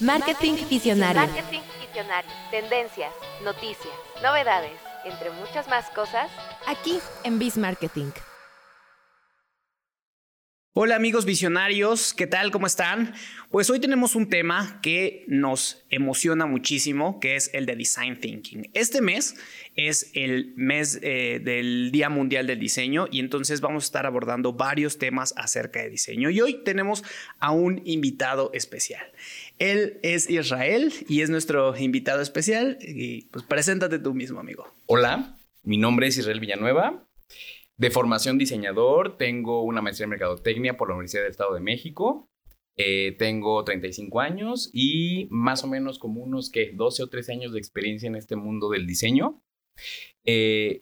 Marketing Visionario. Marketing Visionario. Tendencias, noticias, novedades, entre muchas más cosas. Aquí en Biz Marketing. Hola amigos visionarios, ¿qué tal? ¿Cómo están? Pues hoy tenemos un tema que nos emociona muchísimo, que es el de Design Thinking. Este mes es el mes eh, del Día Mundial del Diseño y entonces vamos a estar abordando varios temas acerca de diseño. Y hoy tenemos a un invitado especial. Él es Israel y es nuestro invitado especial. Y pues preséntate tú mismo, amigo. Hola, mi nombre es Israel Villanueva. De formación diseñador, tengo una maestría en Mercadotecnia por la Universidad del Estado de México. Eh, tengo 35 años y más o menos como unos que 12 o 13 años de experiencia en este mundo del diseño. Eh,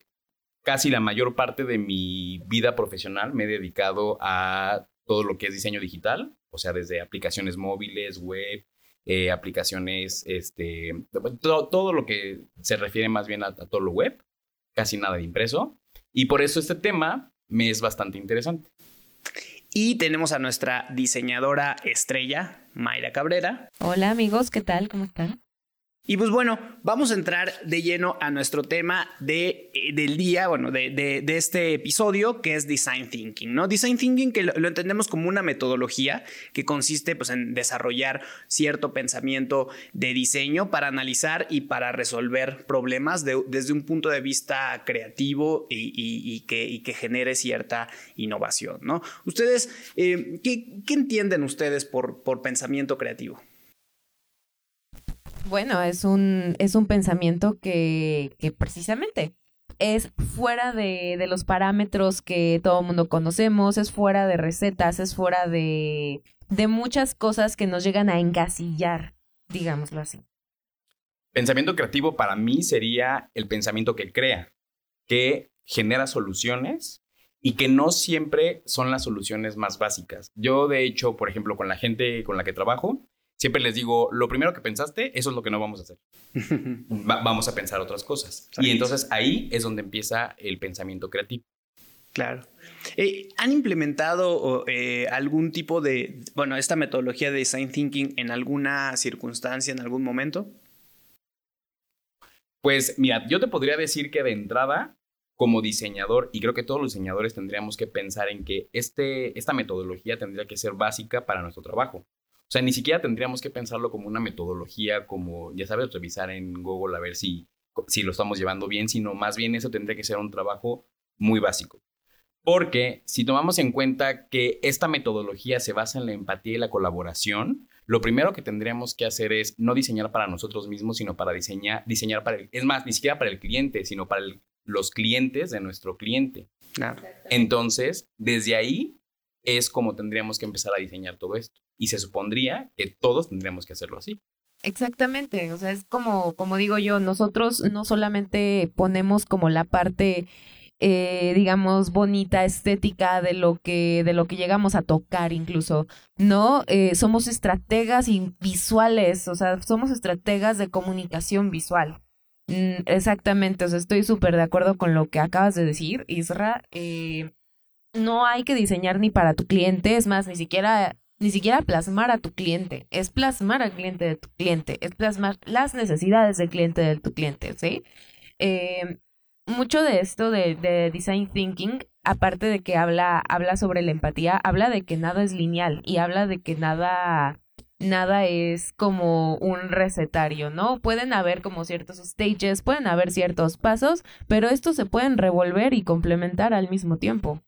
casi la mayor parte de mi vida profesional me he dedicado a todo lo que es diseño digital, o sea, desde aplicaciones móviles, web, eh, aplicaciones, este, todo, lo que se refiere más bien a todo lo web, casi nada de impreso. Y por eso este tema me es bastante interesante. Y tenemos a nuestra diseñadora estrella, Mayra Cabrera. Hola amigos, ¿qué tal? ¿Cómo están? Y pues bueno, vamos a entrar de lleno a nuestro tema de, eh, del día, bueno, de, de, este episodio, que es Design Thinking, ¿no? Design Thinking que lo, entendemos como una metodología que consiste pues, en desarrollar cierto pensamiento de diseño para analizar y para resolver problemas desde un punto de vista creativo y, que, y, que, genere cierta innovación, ¿no? Ustedes, eh, ¿qué, ¿qué, entienden ustedes por, por pensamiento creativo? Bueno, es un, es un pensamiento que, precisamente es fuera de, de, los parámetros que todo el mundo conocemos, es fuera de recetas, es fuera de, de muchas cosas que nos llegan a encasillar, digámoslo así. Pensamiento creativo para mí sería el pensamiento que crea, que genera soluciones y que no siempre son las soluciones más básicas. Yo, de hecho, por ejemplo, con la gente con la que trabajo, siempre les digo, lo primero que pensaste, eso es lo que no vamos a hacer. vamos a pensar otras cosas. Y entonces ahí es donde empieza el pensamiento creativo. Claro. Eh, ¿Han implementado eh, algún tipo de, bueno, esta metodología de design thinking en alguna circunstancia, en algún momento? Pues mira, yo te podría decir que de entrada, como diseñador, y creo que todos los diseñadores tendríamos que pensar en que este, esta metodología tendría que ser básica para nuestro trabajo. O sea, ni siquiera tendríamos que pensarlo como una metodología, como, ya sabes, revisar en Google a ver si, si lo estamos llevando bien, sino más bien eso tendría que ser un trabajo muy básico. Porque si tomamos en cuenta que esta metodología se basa en la empatía y la colaboración, lo primero que tendríamos que hacer es no diseñar para nosotros mismos, sino para diseñar, diseñar para el, es más, ni siquiera para el cliente, sino para los clientes de nuestro cliente. Entonces, desde ahí es como tendríamos que empezar a diseñar todo esto. Y se supondría que todos tendríamos que hacerlo así. Exactamente, o sea, es como, como digo yo, nosotros no solamente ponemos como la parte, eh, digamos, bonita, estética de lo que, de lo que llegamos a tocar incluso, no, eh, somos estrategas y visuales, o sea, somos estrategas de comunicación visual. Mm, exactamente, o sea, estoy súper de acuerdo con lo que acabas de decir, Isra. Eh, no hay que diseñar ni para tu cliente, es más, ni siquiera, ni siquiera plasmar a tu cliente, es plasmar al cliente de tu cliente, es plasmar las necesidades del cliente de tu cliente, ¿sí? Eh, mucho de esto de, de, design thinking, aparte de que habla, habla sobre la empatía, habla de que nada es lineal y habla de que nada, nada es como un recetario, ¿no? Pueden haber como ciertos stages, pueden haber ciertos pasos, pero estos se pueden revolver y complementar al mismo tiempo.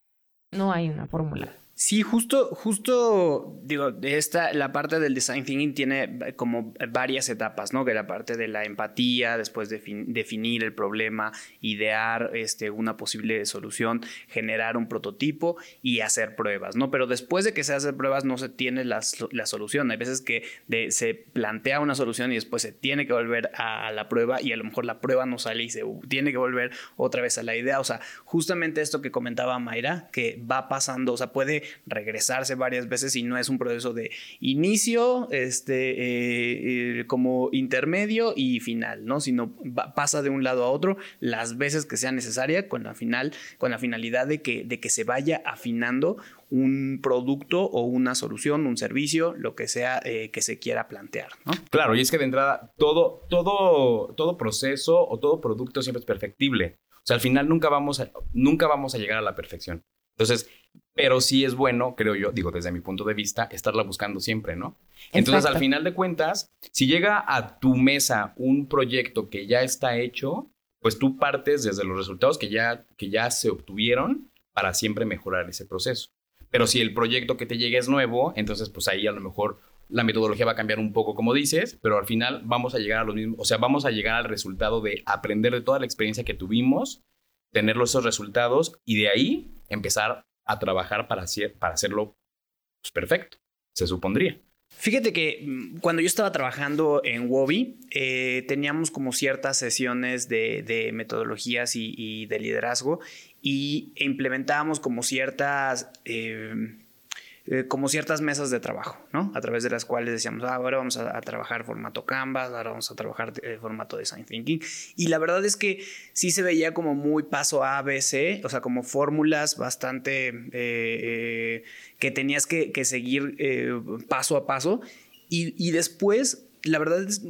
No hay una fórmula. Sí, justo, justo, digo, esta, la parte del design thinking tiene como varias etapas, ¿no? Que la parte de la empatía, después de definir el problema, idear este, una posible solución, generar un prototipo y hacer pruebas, ¿no? Pero después de que se hacen pruebas no se tiene la, la solución. Hay veces que se plantea una solución y después se tiene que volver a, la prueba y a lo mejor la prueba no sale y se tiene que volver otra vez a la idea. O sea, justamente esto que comentaba Mayra, que va pasando, o sea, puede regresarse varias veces y no es un proceso de inicio, este, eh, eh, como intermedio y final, ¿no? Sino pasa de un lado a otro las veces que sea necesaria con la final, con la finalidad de que, de que se vaya afinando un producto o una solución, un servicio, lo que sea eh, que se quiera plantear, ¿no? Claro, y es que de entrada todo, todo, todo proceso o todo producto siempre es perfectible. O sea, al final nunca vamos a, nunca vamos a llegar a la perfección. Entonces, pero sí es bueno, creo yo, digo desde mi punto de vista, estarla buscando siempre, ¿no? Entonces, al final de cuentas, si llega a tu mesa un proyecto que ya está hecho, pues tú partes desde los resultados que ya, que ya se obtuvieron para siempre mejorar ese proceso. Pero si el proyecto que te llegue es nuevo, entonces pues ahí a lo mejor la metodología va a cambiar un poco, como dices, pero al final vamos a llegar a los mismos, o sea, vamos a llegar al resultado de aprender de toda la experiencia que tuvimos, tener esos resultados y de ahí empezar a trabajar para, hacer, para hacerlo pues, perfecto, se supondría. Fíjate que mm, cuando yo estaba trabajando en Wobi, eh, teníamos como ciertas sesiones de, metodologías y, de liderazgo y implementábamos como ciertas... Eh, eh, como ciertas mesas de trabajo, ¿no? A través de las cuales decíamos, ah, ahora vamos a, trabajar formato Canvas, ahora vamos a trabajar eh, formato Design Thinking. Y la verdad es que sí se veía como muy paso A, B, C, o sea, como fórmulas bastante eh, que tenías que, seguir paso a paso. Y, y, después, la verdad es,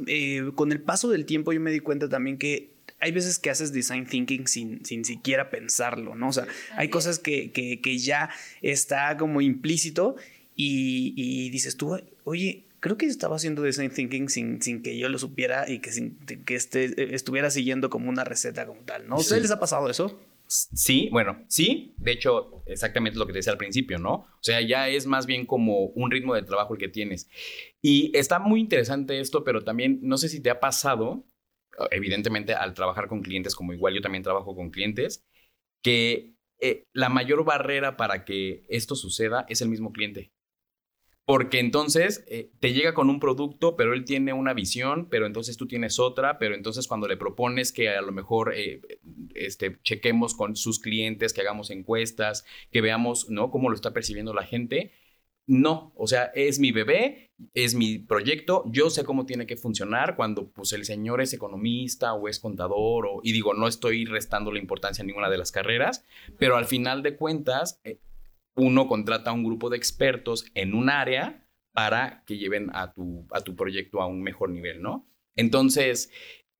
con el paso del tiempo yo me di cuenta también que hay veces que haces design thinking sin, sin siquiera pensarlo, ¿no? O sea, hay cosas que, que, ya está como implícito y, dices tú, oye, creo que estaba haciendo design thinking sin, sin que yo lo supiera y que, sin, que este, estuviera siguiendo como una receta como tal, ¿no? ¿A ustedes les ha pasado eso? Sí, bueno, sí, de hecho, exactamente lo que te decía al principio, ¿no? O sea, ya es más bien como un ritmo de trabajo el que tienes. Y está muy interesante esto, pero también no sé si te ha pasado evidentemente al trabajar con clientes, como igual yo también trabajo con clientes, que eh, la mayor barrera para que esto suceda es el mismo cliente. Porque entonces eh, te llega con un producto, pero él tiene una visión, pero entonces tú tienes otra, pero entonces cuando le propones que a lo mejor eh, este, chequemos con sus clientes, que hagamos encuestas, que veamos ¿no? cómo lo está percibiendo la gente, no, o sea, es mi bebé, es mi proyecto, yo sé cómo tiene que funcionar cuando pues el señor es economista o es contador o, y digo, no estoy restando la importancia a ninguna de las carreras, pero al final de cuentas, eh, uno contrata a un grupo de expertos en un área para que lleven a tu, a tu proyecto a un mejor nivel, ¿no? Entonces,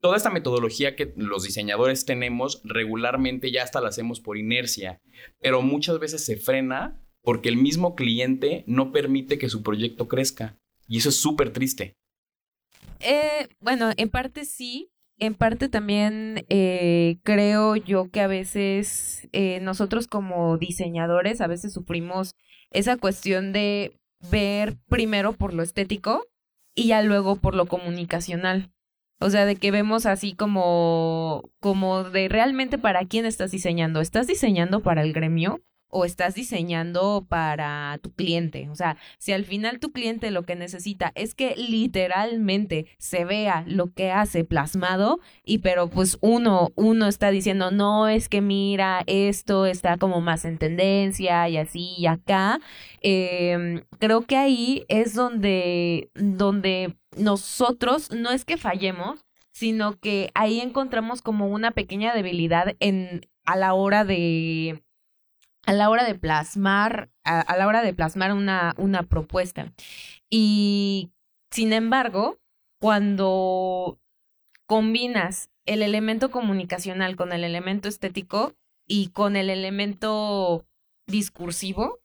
toda esta metodología que los diseñadores tenemos regularmente ya hasta la hacemos por inercia, pero muchas veces se frena porque el mismo cliente no permite que su proyecto crezca. Y eso es súper triste. Eh, bueno, en parte sí, en parte también eh, creo yo que a veces eh, nosotros como diseñadores a veces sufrimos esa cuestión de ver primero por lo estético y ya luego por lo comunicacional. O sea, de que vemos así como, como de realmente para quién estás diseñando. ¿Estás diseñando para el gremio? O estás diseñando para tu cliente. O sea, si al final tu cliente lo que necesita es que literalmente se vea lo que hace plasmado y pero pues uno, uno está diciendo, no, es que mira, esto está como más en tendencia y así y acá. Em, creo que ahí es donde, donde nosotros no es que fallemos, sino que ahí encontramos como una pequeña debilidad en a la hora de a la hora de plasmar, a, la hora de plasmar una, una propuesta. Y sin embargo, cuando combinas el elemento comunicacional con el elemento estético y con el elemento discursivo,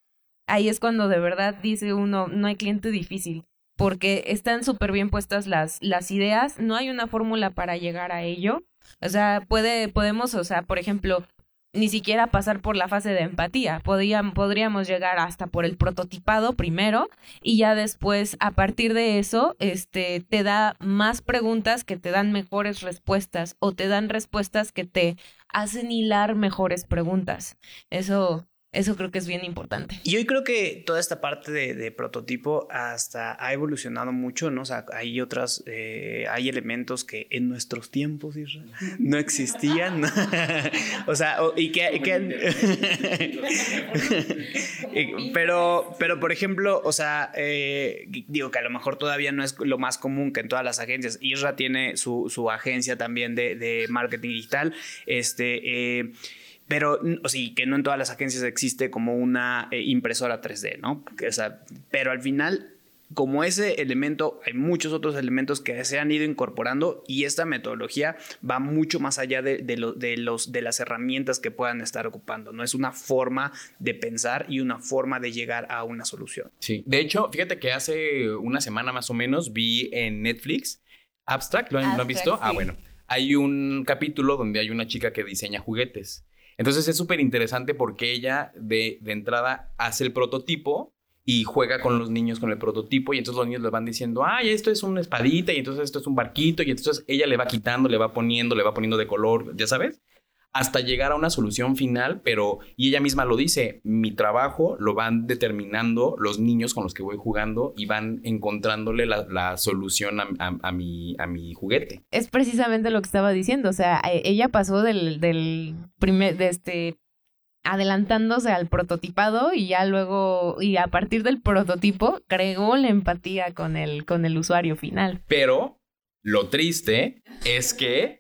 ahí es cuando de verdad dice uno, no hay cliente difícil, porque están súper bien puestas las, las ideas, no hay una fórmula para llegar a ello. O sea, puede, podemos, o sea, por ejemplo, ni siquiera pasar por la fase de empatía. podríamos llegar hasta por el prototipado primero y ya después, a partir de eso, este, te da más preguntas que te dan mejores respuestas o te dan respuestas que te hacen hilar mejores preguntas. Eso, Eso creo que es bien importante. Y hoy creo que toda esta parte de, de prototipo hasta ha evolucionado mucho, ¿no? O sea, hay otras, eh, hay elementos que en nuestros tiempos, Isra, no existían. o sea, o- y que... pero, pero, por ejemplo, o sea, eh, digo que a lo mejor todavía no es lo más común que en todas las agencias. Isra tiene su, su agencia también de, de marketing digital. Este... eh, pero, o sí, que no en todas las agencias existe como una eh, impresora 3D, ¿no? O sea, pero al final, como ese elemento, hay muchos otros elementos que se han ido incorporando y esta metodología va mucho más allá de, de lo- de los, de las herramientas que puedan estar ocupando, ¿no? Es una forma de pensar y una forma de llegar a una solución. Sí. De hecho, fíjate que hace una semana más o menos vi en Netflix Abstract, ¿lo han, ¿lo han visto? Ah, bueno. Hay un capítulo donde hay una chica que diseña juguetes. Entonces es súper interesante porque ella de, de entrada hace el prototipo y juega con los niños con el prototipo y entonces los niños le van diciendo, ay, esto es una espadita y entonces esto es un barquito y entonces ella le va quitando, le va poniendo, le va poniendo de color, ya sabes, hasta llegar a una solución final, pero, y ella misma lo dice, mi trabajo lo van determinando los niños con los que voy jugando y van encontrándole la, la solución a, a- a mi, a mi juguete. Es precisamente lo que estaba diciendo. O sea, e- ella pasó del, del primer, de este adelantándose al prototipado y ya luego, y a partir del prototipo, creó la empatía con el, con el usuario final. Pero lo triste es que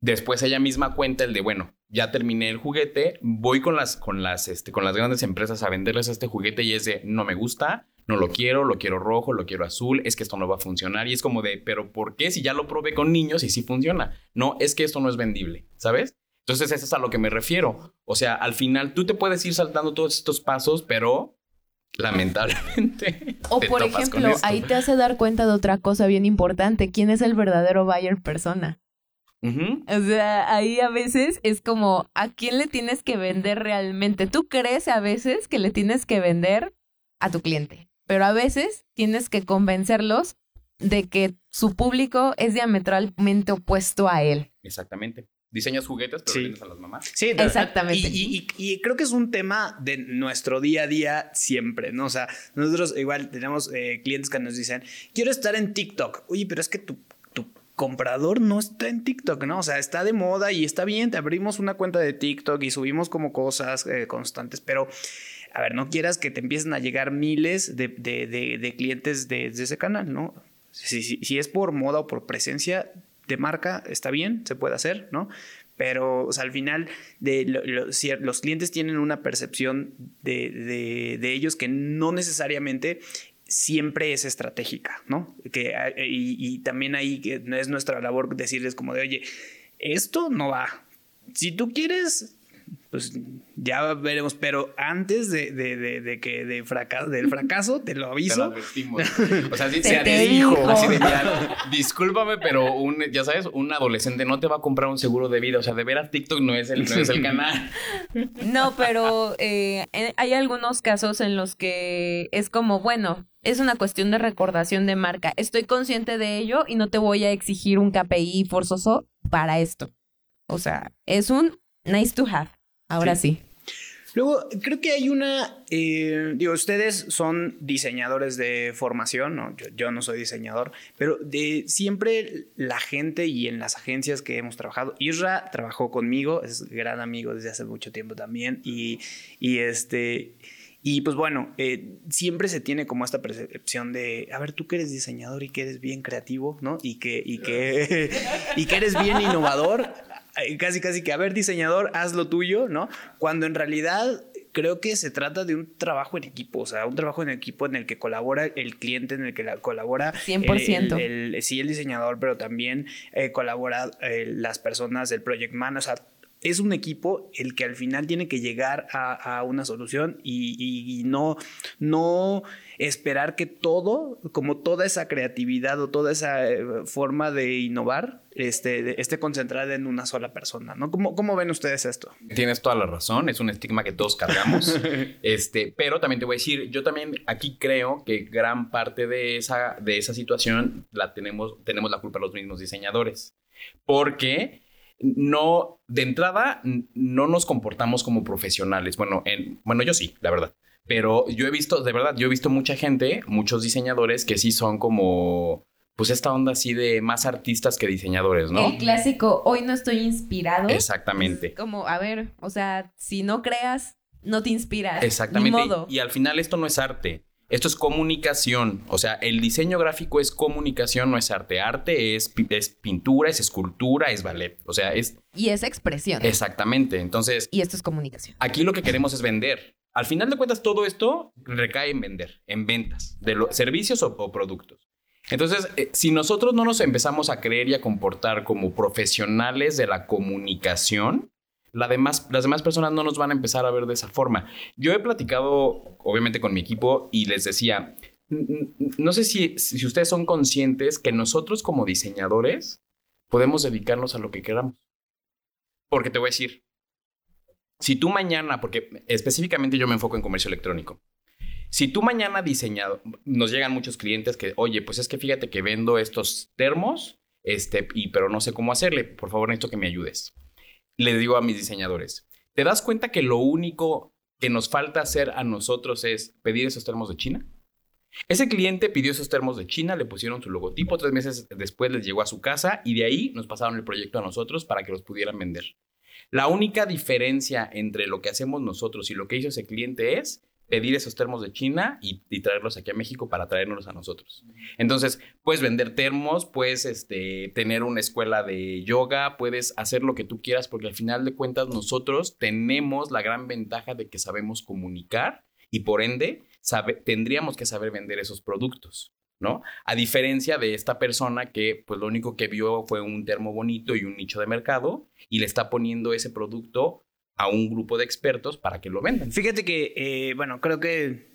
después ella misma cuenta el de, bueno, ya terminé el juguete, voy con las, con las, este, con las grandes empresas a venderles este juguete y es de, no me gusta, no lo quiero, lo quiero rojo, lo quiero azul, es que esto no va a funcionar y es como de, pero ¿por qué si ya lo probé con niños y sí funciona? No, es que esto no es vendible, ¿sabes? Entonces eso es a lo que me refiero. O sea, al final tú te puedes ir saltando todos estos pasos, pero lamentablemente... O por ejemplo, ahí te hace dar cuenta de otra cosa bien importante. ¿Quién es el verdadero buyer persona? O sea, ahí a veces es como, ¿a quién le tienes que vender realmente? Tú crees a veces que le tienes que vender a tu cliente, pero a veces tienes que convencerlos de que su público es diametralmente opuesto a él. Exactamente. Diseñas juguetes, pero Sí. vendes a las mamás. Sí, de- Exactamente. Y, y- y- y creo que es un tema de nuestro día a día siempre, ¿no? O sea, nosotros igual tenemos eh, clientes que nos dicen, quiero estar en TikTok. Oye, pero es que tu comprador no está en TikTok, ¿no? O sea, está de moda y está bien, te abrimos una cuenta de TikTok y subimos como cosas eh, constantes, pero... A ver, no quieras que te empiecen a llegar miles de, clientes de, ese canal, ¿no? Si, es por moda o por presencia de marca, está bien, se puede hacer, ¿no? Pero, o sea, al final, los clientes tienen una percepción de ellos que no necesariamente siempre es estratégica, ¿no? Que, eh, y, y también ahí que no es nuestra labor decirles como de, oye, esto no va. Si tú quieres, pues ya veremos, pero antes de, de- de- de que de fracaso, del fracaso, te lo Te lo aviso. advertimos. O sea, sí, Se te dijo. dijo. Así de, mira, discúlpame, pero un, ya sabes, un adolescente no te va a comprar un seguro de vida. O sea, de veras TikTok no es el, no es el canal. No, pero eh, eh, hay algunos casos en los que es como, bueno, es una cuestión de recordación de marca. Estoy consciente de ello y no te voy a exigir un KPI forzoso para esto. O sea, es un nice to have. Ahora sí. Luego, creo que hay una, eh, digo, ustedes son diseñadores de formación, ¿no? Yo, yo no soy diseñador, pero de siempre la gente y en las agencias que hemos trabajado, Isra trabajó conmigo, es gran amigo desde hace mucho tiempo también, y, y este... Y pues bueno, eh, siempre se tiene como esta percepción de, a ver, tú que eres diseñador y que eres bien creativo, ¿no? Y que, y que, y que eres bien innovador, eh, casi casi que, a ver, diseñador, haz lo tuyo, ¿no? Cuando en realidad creo que se trata de un trabajo en equipo, o sea, un trabajo en equipo en el que colabora el cliente, en el que la- colabora 100%. el, el- el- sí el diseñador, pero también eh, colabora eh, las personas del project man, o sea, es un equipo el que al final tiene que llegar a, a una solución y, y- y no, no esperar que todo, como toda esa creatividad o toda esa eh, forma de innovar, este, esté concentrada en una sola persona, ¿no? ¿Cómo, cómo ven ustedes esto? Tienes toda la razón, es un estigma que todos cargamos. este, pero también te voy a decir, yo también aquí creo que gran parte de esa, de esa situación la tenemos, tenemos la culpa los mismos diseñadores. Porque no, de entrada, no nos comportamos como profesionales. Bueno, en, bueno, yo sí, la verdad. Pero yo he visto, de verdad, yo he visto mucha gente, muchos diseñadores que sí son como, pues esta onda así de más artistas que diseñadores, ¿no? El clásico, hoy no estoy inspirado. Exactamente. Como, a ver, o sea, si no creas, no te inspiras. Exactamente. Ni modo. Y al final esto no es arte. Esto es comunicación. O sea, el diseño gráfico es comunicación, no es arte. Arte es, es pintura, es escultura, es ballet. O sea, es Y es expresión. exactamente. Entonces, Y esto es comunicación. aquí lo que queremos es vender. Al final de cuentas, todo esto recae en vender, en ventas, de los servicios o, o productos. Entonces, eh, si nosotros no nos empezamos a creer y a comportar como profesionales de la comunicación, la demás, las demás personas no nos van a empezar a ver de esa forma. Yo he platicado, obviamente, con mi equipo y les decía, "N- n- no sé si, si ustedes son conscientes que nosotros como diseñadores podemos dedicarnos a lo que queramos. Porque te voy a decir, si tú mañana, porque específicamente yo me enfoco en comercio electrónico, si tú mañana diseñado, nos llegan muchos clientes que, oye, pues es que fíjate que vendo estos termos, este, y pero no sé cómo hacerle, por favor necesito que me ayudes. Le digo a mis diseñadores, ¿te das cuenta que lo único que nos falta hacer a nosotros es pedir esos termos de China? Ese cliente pidió esos termos de China, le pusieron su logotipo, tres meses después les llegó a su casa y de ahí nos pasaron el proyecto a nosotros para que los pudieran vender. La única diferencia entre lo que hacemos nosotros y lo que hizo ese cliente es pedir esos termos de China y, y traerlos aquí a México para traernos a nosotros. Entonces, puedes vender termos, puedes este, tener una escuela de yoga, puedes hacer lo que tú quieras, porque al final de cuentas nosotros tenemos la gran ventaja de que sabemos comunicar y por ende sabe- tendríamos que saber vender esos productos. ¿no? A diferencia de esta persona que pues lo único que vio fue un termo bonito y un nicho de mercado y le está poniendo ese producto a un grupo de expertos para que lo vendan. Fíjate que, eh, bueno, creo que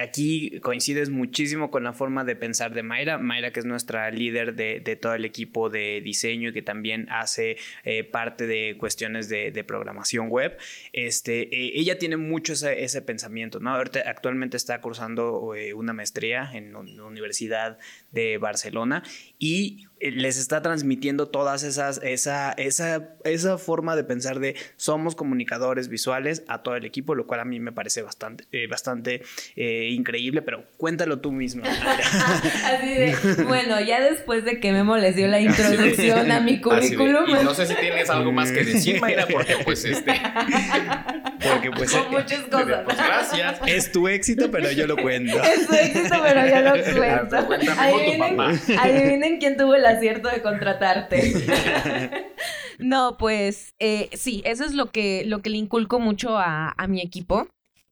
aquí coincides muchísimo con la forma de pensar de Mayra. Mayra, que es nuestra líder de, de todo el equipo de diseño y que también hace eh, parte de cuestiones de, de programación web. Este, eh, ella tiene mucho ese, ese, pensamiento, ¿no? Ahorita actualmente está cursando eh, una maestría en la Universidad de Barcelona y les está transmitiendo todas esas, esa, esa, esa forma de pensar de somos comunicadores visuales a todo el equipo, lo cual a mí me parece bastante, eh, bastante eh, increíble, pero cuéntalo tú mismo. Así de, bueno, ya después de que Memo les dio la introducción a mi currículum. Y no sé si tienes algo más que decir, Mayra, porque pues este... Porque pues... Con muchas cosas. Pues gracias. Es tu éxito, pero yo lo cuento. Es tu éxito, pero yo lo cuento. Adivinen, adivinen quién tuvo el acierto de contratarte. no, pues eh, sí, eso es lo que, lo que le inculco mucho a, a mi equipo.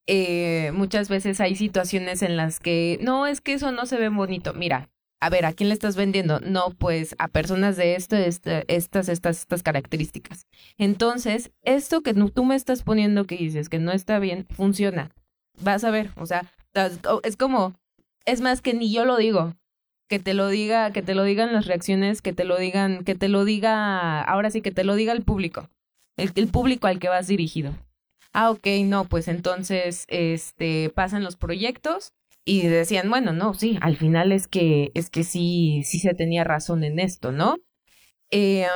Eh, muchas veces hay situaciones en las que, no, es que eso no se ve bonito. Mira, a ver, ¿a quién le estás vendiendo? No, pues a personas de esto, este, estas, estas, estas características. Entonces, esto que tú me estás poniendo que dices que no está bien, funciona. Vas a ver, o sea, es como, es más que ni yo lo digo, que te lo diga, que te lo digan las reacciones, que te lo digan, que te lo diga, ahora sí que te lo diga el público, el, el público al que vas dirigido. Ah, ok, no, pues entonces, este, pasan los proyectos y decían, bueno, no, sí, al final es que, es que sí, sí se tenía razón en esto, ¿no? Eh,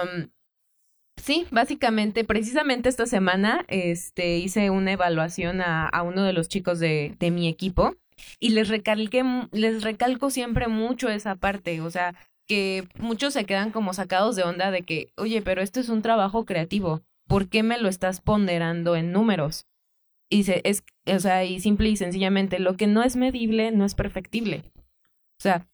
sí, básicamente, precisamente esta semana, este, hice una evaluación a, a uno de los chicos de, de mi equipo y les recalqué, les recalco siempre mucho esa parte, o sea, que muchos se quedan como sacados de onda de que, oye, pero esto es un trabajo creativo, ¿por qué me lo estás ponderando en números? Y es, o sea, y simple y sencillamente, lo que no es medible no es perfectible. O sea,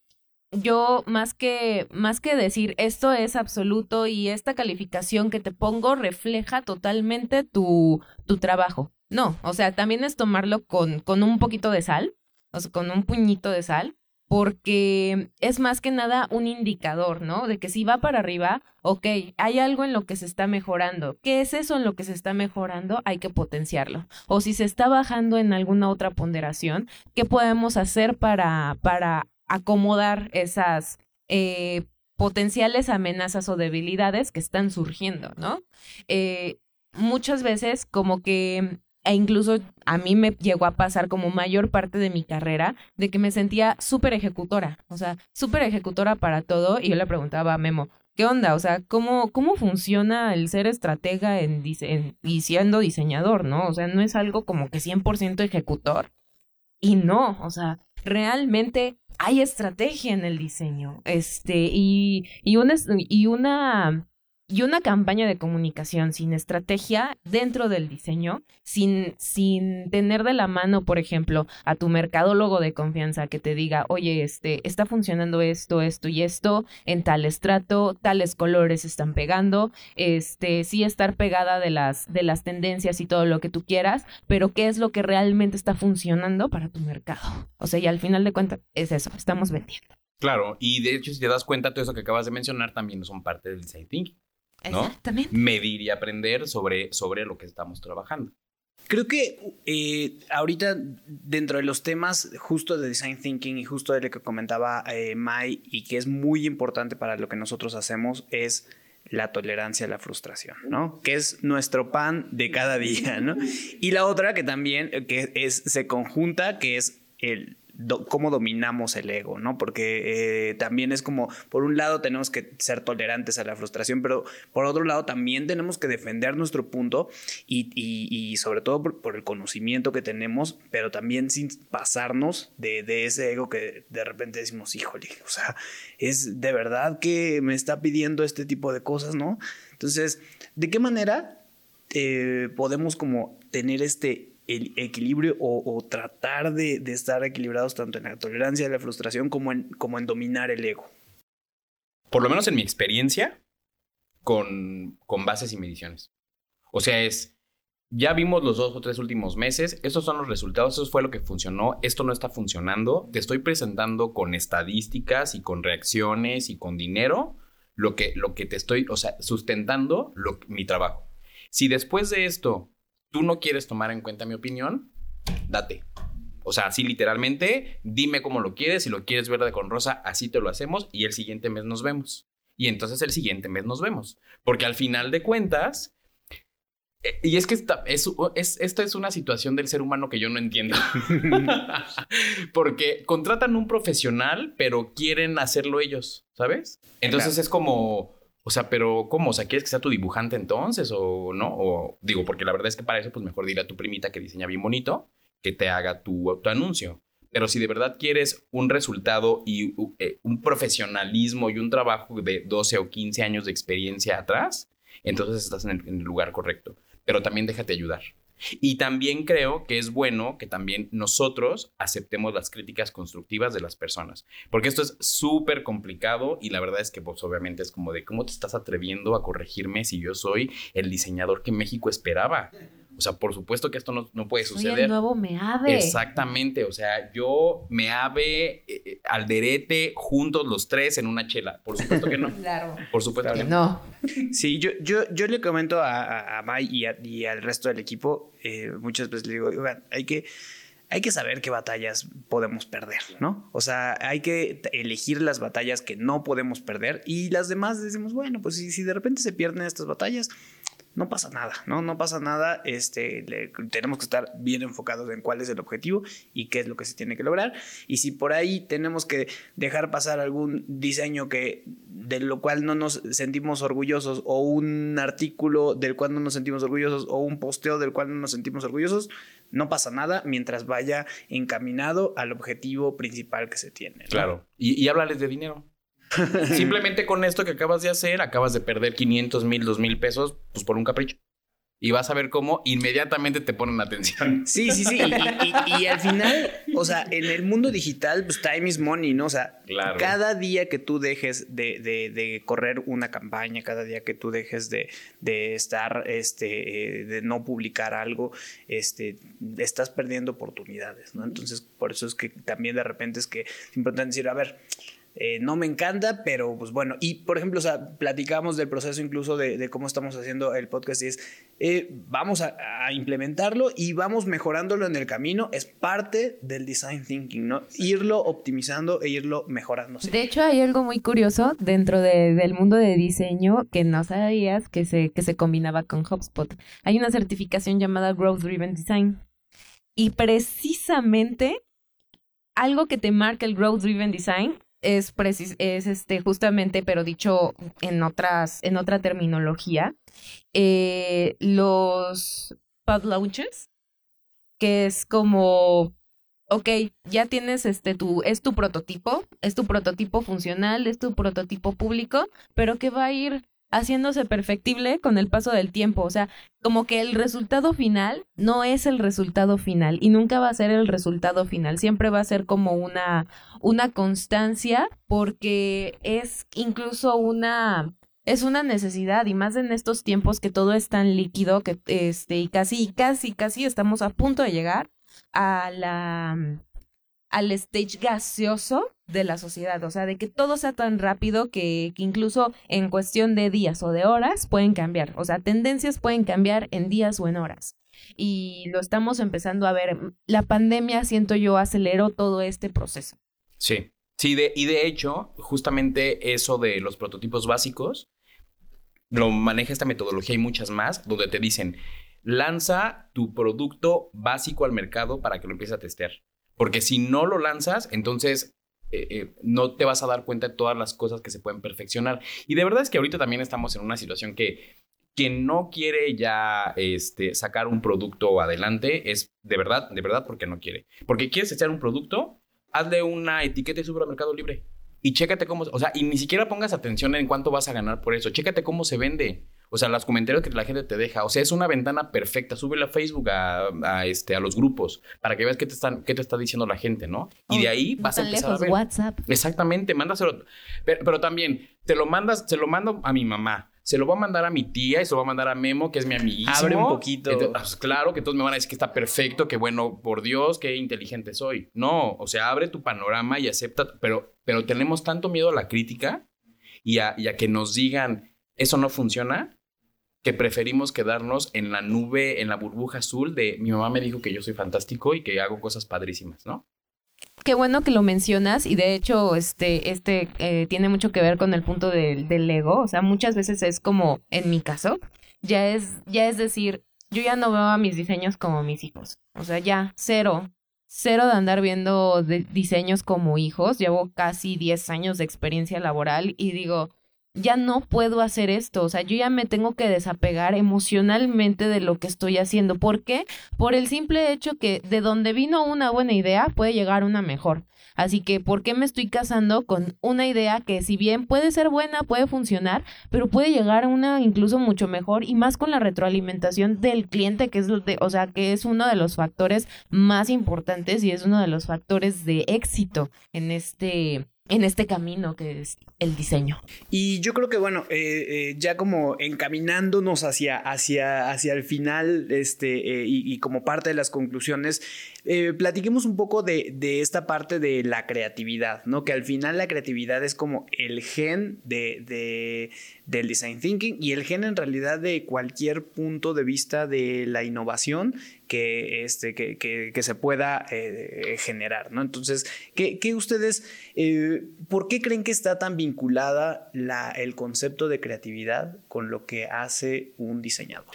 yo más que, más que decir esto es absoluto y esta calificación que te pongo refleja totalmente tu, tu trabajo. No, o sea, también es tomarlo con, con un poquito de sal, o sea, con un puñito de sal, porque es más que nada un indicador, ¿no? De que si va para arriba, ok, hay algo en lo que se está mejorando. ¿Qué es eso en lo que se está mejorando? Hay que potenciarlo. O si se está bajando en alguna otra ponderación, ¿qué podemos hacer para, para acomodar esas eh, potenciales amenazas o debilidades que están surgiendo, ¿no? Eh, muchas veces como que e incluso a mí me llegó a pasar como mayor parte de mi carrera de que me sentía súper ejecutora, o sea, súper ejecutora para todo y yo le preguntaba a Memo, ¿qué onda? O sea, ¿cómo, cómo funciona el ser estratega en, dise- y siendo diseñador, ¿no? O sea, no es algo como que 100% ejecutor. Y no, o sea, realmente hay estrategia en el diseño. Este, y, y una, y una campaña de comunicación sin estrategia dentro del diseño, sin, sin tener de la mano, por ejemplo, a tu mercadólogo de confianza que te diga, oye, este, está funcionando esto, esto y esto, en tal estrato, tales colores están pegando, este, sí estar pegada de las, de las tendencias y todo lo que tú quieras, pero qué es lo que realmente está funcionando para tu mercado. O sea, y al final de cuentas es eso, estamos vendiendo. Claro, y de hecho, si te das cuenta, todo eso que acabas de mencionar también son parte del design thinking. ¿No? Exactamente. Medir y aprender sobre, sobre lo que estamos trabajando. Creo que eh, ahorita dentro de los temas justo de design thinking y justo de lo que comentaba eh, Mai y que es muy importante para lo que nosotros hacemos es la tolerancia a la frustración, ¿no? Que es nuestro pan de cada día, ¿no? Y la otra que también eh, que es, se conjunta, que es el cómo dominamos el ego, ¿no? Porque eh, también es como, por un lado tenemos que ser tolerantes a la frustración, pero por otro lado también tenemos que defender nuestro punto y, y- sobre todo por, por el conocimiento que tenemos, pero también sin pasarnos de, de ese ego que de repente decimos, híjole, o sea, es de verdad que me está pidiendo este tipo de cosas, ¿no? Entonces, ¿de qué manera eh, podemos como tener este el equilibrio o, tratar de, de estar equilibrados tanto en la tolerancia a la frustración como en, como en dominar el ego? Por lo menos en mi experiencia, con, con bases y mediciones. O sea, es, ya vimos los dos o tres últimos meses, estos son los resultados, eso fue lo que funcionó, esto no está funcionando, te estoy presentando con estadísticas y con reacciones y con dinero lo que, lo que te estoy, o sea, sustentando mi trabajo. Si después de esto tú no quieres tomar en cuenta mi opinión, date. O sea, así literalmente, dime cómo lo quieres, si lo quieres verde con rosa, así te lo hacemos y el siguiente mes nos vemos. Y entonces el siguiente mes nos vemos. Porque al final de cuentas, eh, y es que esta es, es, esta es una situación del ser humano que yo no entiendo. Porque contratan un profesional, pero quieren hacerlo ellos, ¿sabes? Entonces Claro. es como, o sea, pero ¿cómo? O sea, ¿quieres que sea tu dibujante entonces o no? O digo, porque la verdad es que para eso, pues mejor dile a tu primita que diseña bien bonito que te haga tu, tu anuncio. Pero si de verdad quieres un resultado y eh, un profesionalismo y un trabajo de 12 o 15 años de experiencia atrás, entonces estás en el lugar correcto. Pero también déjate ayudar. Y también creo que es bueno que también nosotros aceptemos las críticas constructivas de las personas, porque esto es súper complicado y la verdad es que pues obviamente es como de cómo te estás atreviendo a corregirme si yo soy el diseñador que México esperaba. O sea, por supuesto que esto no, no puede Soy suceder. el nuevo Meave. Exactamente, o sea, yo, me ave, eh, eh, Alderete, juntos los tres en una chela. Por supuesto que no. Claro. Por supuesto Que que no. no. Sí, yo, yo, yo le comento a, a, a Mai y, a- y al resto del equipo, eh, muchas veces le digo, "Oigan, hay que, hay que saber qué batallas podemos perder, ¿no? O sea, hay que elegir las batallas que no podemos perder y las demás decimos, bueno, pues si, si de repente se pierden estas batallas, no pasa nada, ¿no? No pasa nada, este, le- tenemos que estar bien enfocados en cuál es el objetivo y qué es lo que se tiene que lograr. Y si por ahí tenemos que dejar pasar algún diseño que de lo cual no nos sentimos orgullosos o un artículo del cual no nos sentimos orgullosos o un posteo del cual no nos sentimos orgullosos, no pasa nada mientras vaya encaminado al objetivo principal que se tiene. Claro. Y, y de dinero. Simplemente con esto que acabas de hacer, acabas de perder 500 mil, 2 mil pesos, pues por un capricho. Y vas a ver cómo inmediatamente te ponen atención. Sí, sí, sí. Y, y- y al final, o sea, en el mundo digital, pues time is money, ¿no? O sea, Claro. cada día que tú dejes de, de- de correr una campaña, cada día que tú dejes de, de estar, este, de no publicar algo, este, estás perdiendo oportunidades, ¿no? Entonces, por eso es que también de repente es que es importante decir, a ver, eh, no me encanta, pero pues bueno. Y por ejemplo, o sea, platicamos del proceso incluso de, de cómo estamos haciendo el podcast y es, eh, vamos a, a implementarlo y vamos mejorándolo en el camino. Es parte del design thinking, ¿no? Irlo optimizando e irlo mejorando. sí. De hecho, hay algo muy curioso dentro de- del mundo de diseño que no sabías que se, que se combinaba con HubSpot. Hay una certificación llamada Growth Driven Design. Y precisamente algo que te marca el Growth Driven Design es, precis- es este, justamente, pero dicho en otras, en otra terminología, eh, los pod launches, que es como, ok, ya tienes este tu, es tu prototipo, es tu prototipo funcional, es tu prototipo público, pero que va a ir haciéndose perfectible con el paso del tiempo. O sea, como que el resultado final no es el resultado final y nunca va a ser el resultado final. Siempre va a ser como una, una constancia porque es incluso una es una necesidad y más en estos tiempos que todo es tan líquido que este y casi casi casi estamos a punto de llegar a la al stage gaseoso de la sociedad, o sea, de que todo sea tan rápido que, que incluso en cuestión de días o de horas pueden cambiar, o sea, tendencias pueden cambiar en días o en horas. Y lo estamos empezando a ver. La pandemia, siento yo, aceleró todo este proceso. Sí. Sí, de, y de hecho, justamente eso de los prototipos básicos lo maneja esta metodología y muchas más, donde te dicen, lanza tu producto básico al mercado para que lo empieces a testear. Porque si no lo lanzas, entonces eh, eh, no te vas a dar cuenta de todas las cosas que se pueden perfeccionar. Y de verdad es que ahorita también estamos en una situación que quien no quiere ya este, sacar un producto adelante es de verdad, de verdad porque no quiere. Porque quieres echar un producto, hazle una etiqueta y sube al mercado libre. Y chécate cómo, o sea, y ni siquiera pongas atención en cuánto vas a ganar por eso. Chécate cómo se vende. O sea, los comentarios que la gente te deja. O sea, es una ventana perfecta. Súbela a Facebook, a, a, este, a los grupos, para que veas qué te, están, qué te está diciendo la gente, ¿no? Y de ahí vas a empezar lejos, a ver. WhatsApp. Exactamente, mándaselo. Pero, pero también, te lo mandas, se lo mando a mi mamá. Se lo va a mandar a mi tía y se lo va a mandar a Memo, que es mi amiguísimo. Abre un poquito. Entonces, pues, claro que todos me van a decir que está perfecto, que bueno, por Dios, qué inteligente soy. No, o sea, abre tu panorama y acepta, pero, pero tenemos tanto miedo a la crítica y a, y a que nos digan, eso no funciona, que preferimos quedarnos en la nube, en la burbuja azul de mi mamá me dijo que yo soy fantástico y que hago cosas padrísimas, ¿no? Qué bueno que lo mencionas y de hecho este, este eh, tiene mucho que ver con el punto del, del ego. O sea, muchas veces es como, en mi caso, ya es, ya es decir, yo ya no veo a mis diseños como mis hijos. O sea, ya, cero. Cero de andar viendo diseños como hijos. Llevo casi 10 años de experiencia laboral y digo, ya no puedo hacer esto. O sea, yo ya me tengo que desapegar emocionalmente de lo que estoy haciendo. ¿Por qué? Por el simple hecho que de donde vino una buena idea puede llegar una mejor. Así que, ¿por qué me estoy casando con una idea que si bien puede ser buena, puede funcionar, pero puede llegar a una incluso mucho mejor y más con la retroalimentación del cliente, que es, de- o sea, que es uno de los factores más importantes y es uno de los factores de éxito en este, en este camino que es el diseño. Y yo creo que, bueno, eh, eh, ya como encaminándonos hacia, hacia, hacia el final este, eh, y, y como parte de las conclusiones, eh, platiquemos un poco de, de esta parte de la creatividad, ¿no? Que al final la creatividad es como el gen de, de- del design thinking y el gen en realidad de cualquier punto de vista de la innovación que, este, que, que- que se pueda eh, generar, ¿no? Entonces, ¿qué, qué ustedes, eh, por qué creen que está tan vinculada la, el concepto de creatividad con lo que hace un diseñador?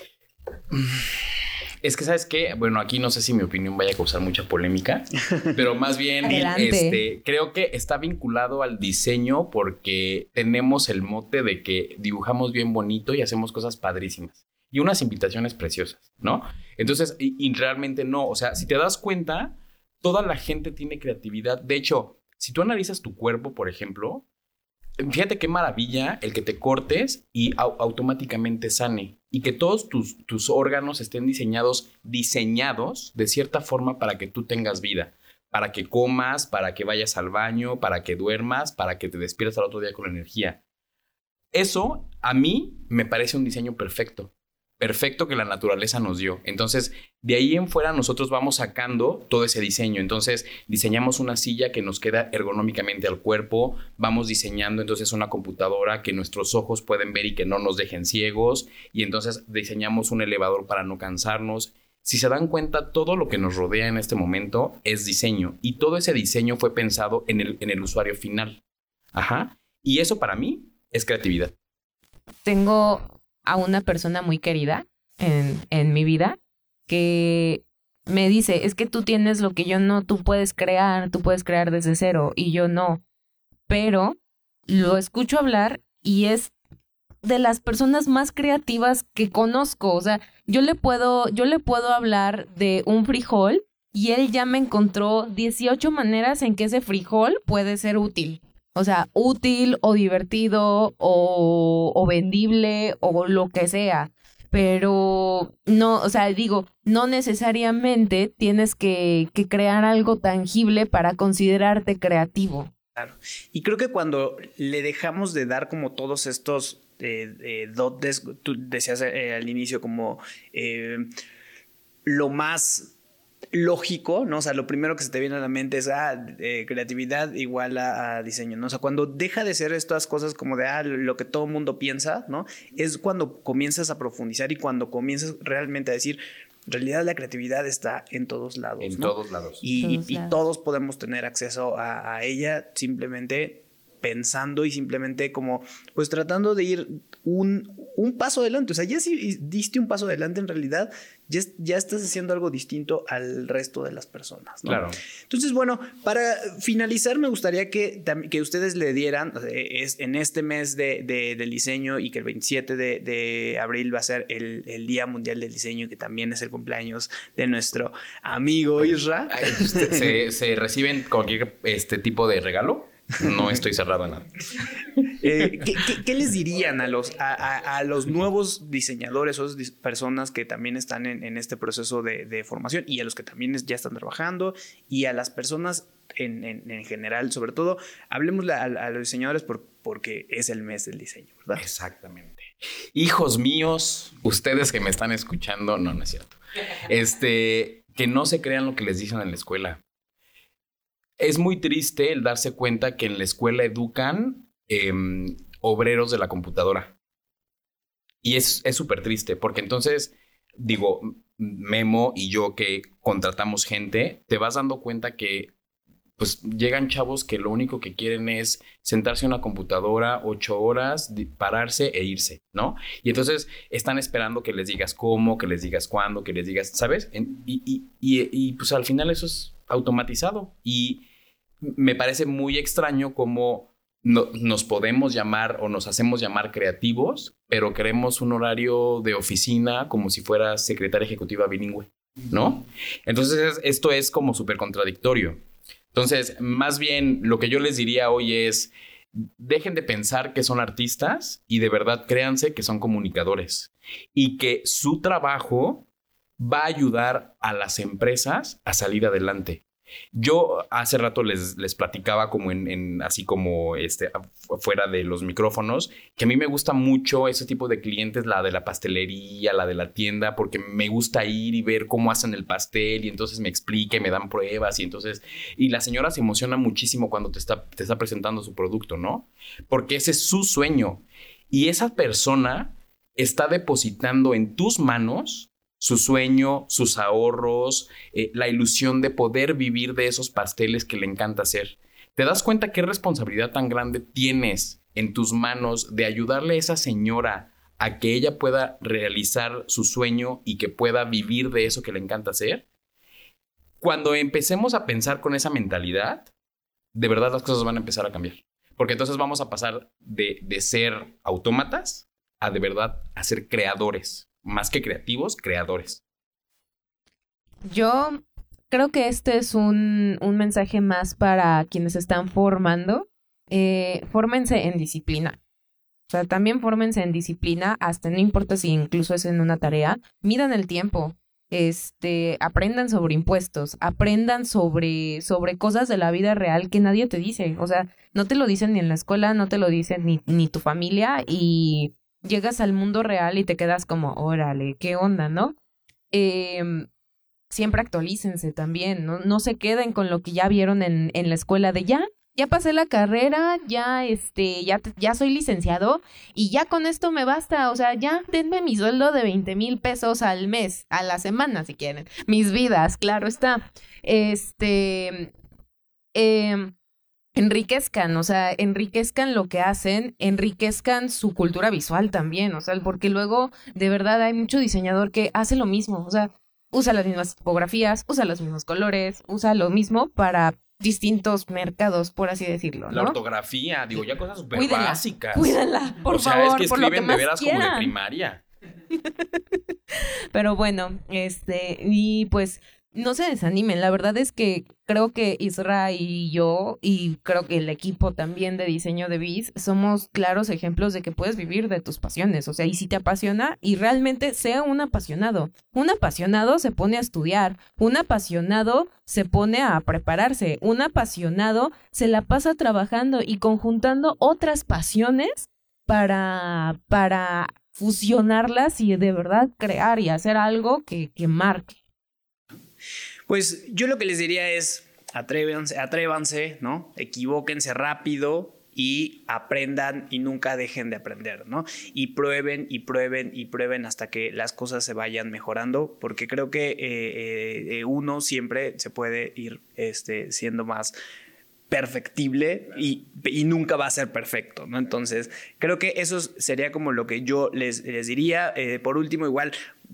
Es que, ¿sabes qué? Bueno, aquí no sé si mi opinión vaya a causar mucha polémica, pero más bien este, creo que está vinculado al diseño porque tenemos el mote de que dibujamos bien bonito y hacemos cosas padrísimas y unas invitaciones preciosas, ¿no? Entonces, y, y realmente no, o sea, si te das cuenta, toda la gente tiene creatividad. De hecho, si tú analizas tu cuerpo, por ejemplo, Fíjate qué maravilla el que te cortes y au- automáticamente sane y que todos tus, tus órganos estén diseñados, diseñados de cierta forma para que tú tengas vida, para que comas, para que vayas al baño, para que duermas, para que te despiertes al otro día con energía. Eso a mí me parece un diseño perfecto, perfecto que la naturaleza nos dio. Entonces, de ahí en fuera nosotros vamos sacando todo ese diseño. Entonces, diseñamos una silla que nos queda ergonómicamente al cuerpo, vamos diseñando entonces una computadora que nuestros ojos pueden ver y que no nos dejen ciegos, y entonces diseñamos un elevador para no cansarnos. Si se dan cuenta, todo lo que nos rodea en este momento es diseño, y todo ese diseño fue pensado en el, usuario final. Ajá. Y eso para mí es creatividad. tengo a una persona muy querida en, en mi vida que me dice, es que tú tienes lo que yo no, tú puedes crear, tú puedes crear desde cero y yo no. pero lo escucho hablar y es de las personas más creativas que conozco. O sea, yo le puedo, yo le puedo hablar de un frijol y él ya me encontró 18 maneras en que ese frijol puede ser útil. O sea, útil o divertido o, vendible o lo que sea. Pero no, o sea, digo, no necesariamente tienes que, que crear algo tangible para considerarte creativo. Claro. Y creo que cuando le dejamos de dar como todos estos eh, eh, dotes, tú decías eh, al inicio como eh, lo más lógico, ¿no? O sea, lo primero que se te viene a la mente es, ah, eh, creatividad igual a, a diseño, ¿no? O sea, cuando deja de ser estas cosas como de, ah, lo que todo mundo piensa, ¿no? Es cuando comienzas a profundizar y cuando comienzas realmente a decir, en realidad la creatividad está en todos lados, En ¿no? todos lados. Y, Todos y- y lados. todos podemos tener acceso a, a ella simplemente pensando y simplemente como pues tratando de ir un, un paso adelante. O sea, ya si diste un paso adelante en realidad, ya, ya estás haciendo algo distinto al resto de las personas. ¿no? Claro. Entonces, bueno, para finalizar, me gustaría que, que ustedes le dieran, es en este mes de, de- del diseño y que el 27 de, de abril va a ser el, el Día Mundial del Diseño, que también es el cumpleaños de nuestro amigo Isra. Ay, ¿se, se- se reciben cualquier este tipo de regalo? No estoy cerrado en nada. Eh, ¿qué, qué- qué les dirían a los, a, a- a los nuevos diseñadores o personas que también están en, en este proceso de, de formación y a los que también ya están trabajando y a las personas en, en- en general? Sobre todo, hablemos a, a los diseñadores por- porque es el mes del diseño, ¿verdad? Exactamente. Hijos míos, ustedes que me están escuchando, no, no es cierto. Este, que no se crean lo que les dicen en la escuela. Es muy triste el darse cuenta que en la escuela educan em, obreros de la computadora. Y es súper triste, porque entonces, digo, Memo y yo que contratamos gente, te vas dando cuenta que pues llegan chavos que lo único que quieren es sentarse en una computadora ocho horas, pararse e irse, ¿no? Y entonces están esperando que les digas cómo, que les digas cuándo, que les digas, ¿sabes? Y, y- y- y, pues al final eso es automatizado. Y me parece muy extraño cómo no- nos podemos llamar o nos hacemos llamar creativos, pero queremos un horario de oficina como si fuera secretaria ejecutiva bilingüe, ¿no? Entonces esto es como súper contradictorio. Entonces, más bien lo que yo les diría hoy es, dejen de pensar que son artistas y de verdad créanse que son comunicadores y que su trabajo va a ayudar a las empresas a salir adelante. Yo hace rato les, les platicaba como en, en- así como este fuera de los micrófonos, que a mí me gusta mucho ese tipo de clientes, la de la pastelería, la de la tienda, porque me gusta ir y ver cómo hacen el pastel y entonces me explica y me dan pruebas y entonces y la señora se emociona muchísimo cuando te está, te está presentando su producto, ¿no? Porque ese es su sueño y esa persona está depositando en tus manos su sueño, sus ahorros, eh, la ilusión de poder vivir de esos pasteles que le encanta hacer. ¿Te das cuenta qué responsabilidad tan grande tienes en tus manos de ayudarle a esa señora a que ella pueda realizar su sueño y que pueda vivir de eso que le encanta hacer? Cuando empecemos a pensar con esa mentalidad, de verdad las cosas van a empezar a cambiar. Porque entonces vamos a pasar de, de ser autómatas a de verdad a ser creadores. Más que creativos, creadores. Yo creo que este es un, un mensaje más para quienes están formando. Eh, fórmense en disciplina. O sea, también fórmense en disciplina, hasta no importa si incluso es en una tarea, midan el tiempo. Este, aprendan sobre impuestos, aprendan sobre, sobre cosas de la vida real que nadie te dice. O sea, no te lo dicen ni en la escuela, no te lo dicen ni, ni tu familia, y llegas al mundo real y te quedas como, órale, ¿qué onda, no? Em, siempre actualícense también, ¿no? No se queden con lo que ya vieron en, en la escuela de ya, ya pasé la carrera, ya este, ya, ya soy licenciado y ya con esto me basta, o sea, ya denme mi sueldo de 20 mil pesos al mes, a la semana si quieren, mis vidas, claro está. Este, em, enriquezcan, o sea, enriquezcan lo que hacen, enriquezcan su cultura visual también, o sea, porque luego de verdad hay mucho diseñador que hace lo mismo, o sea, usa las mismas tipografías, usa los mismos colores, usa lo mismo para distintos mercados, por así decirlo, La ortografía, digo, ya cosas súper básicas. Cuídenla, por o sea, favor, es que por lo que escriben de veras como de primaria. Pero bueno, este, y pues no se desanimen. La verdad es que creo que Isra y yo, y creo que el equipo también de diseño de Biz, somos claros ejemplos de que puedes vivir de tus pasiones. O sea, y si te apasiona, y realmente sea un apasionado. Un apasionado se pone a estudiar, un apasionado se pone a prepararse, un apasionado se la pasa trabajando y conjuntando otras pasiones para, para fusionarlas y de verdad crear y hacer algo que, que marque. Pues yo lo que les diría es atrévanse, atrévanse, ¿no? Equivóquense rápido y aprendan y nunca dejen de aprender, ¿no? Y prueben y prueben y prueben hasta que las cosas se vayan mejorando, porque creo que eh, eh, uno siempre se puede ir este, siendo más perfectible y, y, nunca va a ser perfecto, ¿no? Entonces, creo que eso sería como lo que yo les, les diría. Eh, por último, igual,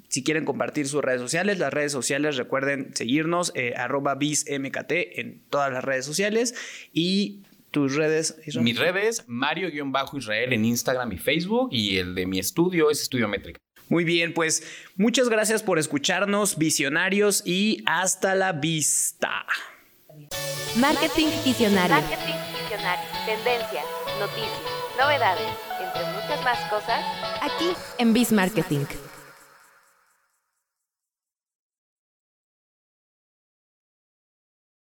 si quieren compartir sus redes sociales, las redes sociales, recuerden seguirnos, eh, arroba bizmkt en todas las redes sociales y tus redes. Israel? Mis redes, Mario-Israel en Instagram y Facebook y el de mi estudio es Estudio Métrica. Muy bien, pues muchas gracias por escucharnos, visionarios, y hasta la vista. Marketing Visionario. Marketing Visionario. Tendencias, noticias, novedades, entre muchas más cosas. Aquí en Biz Marketing.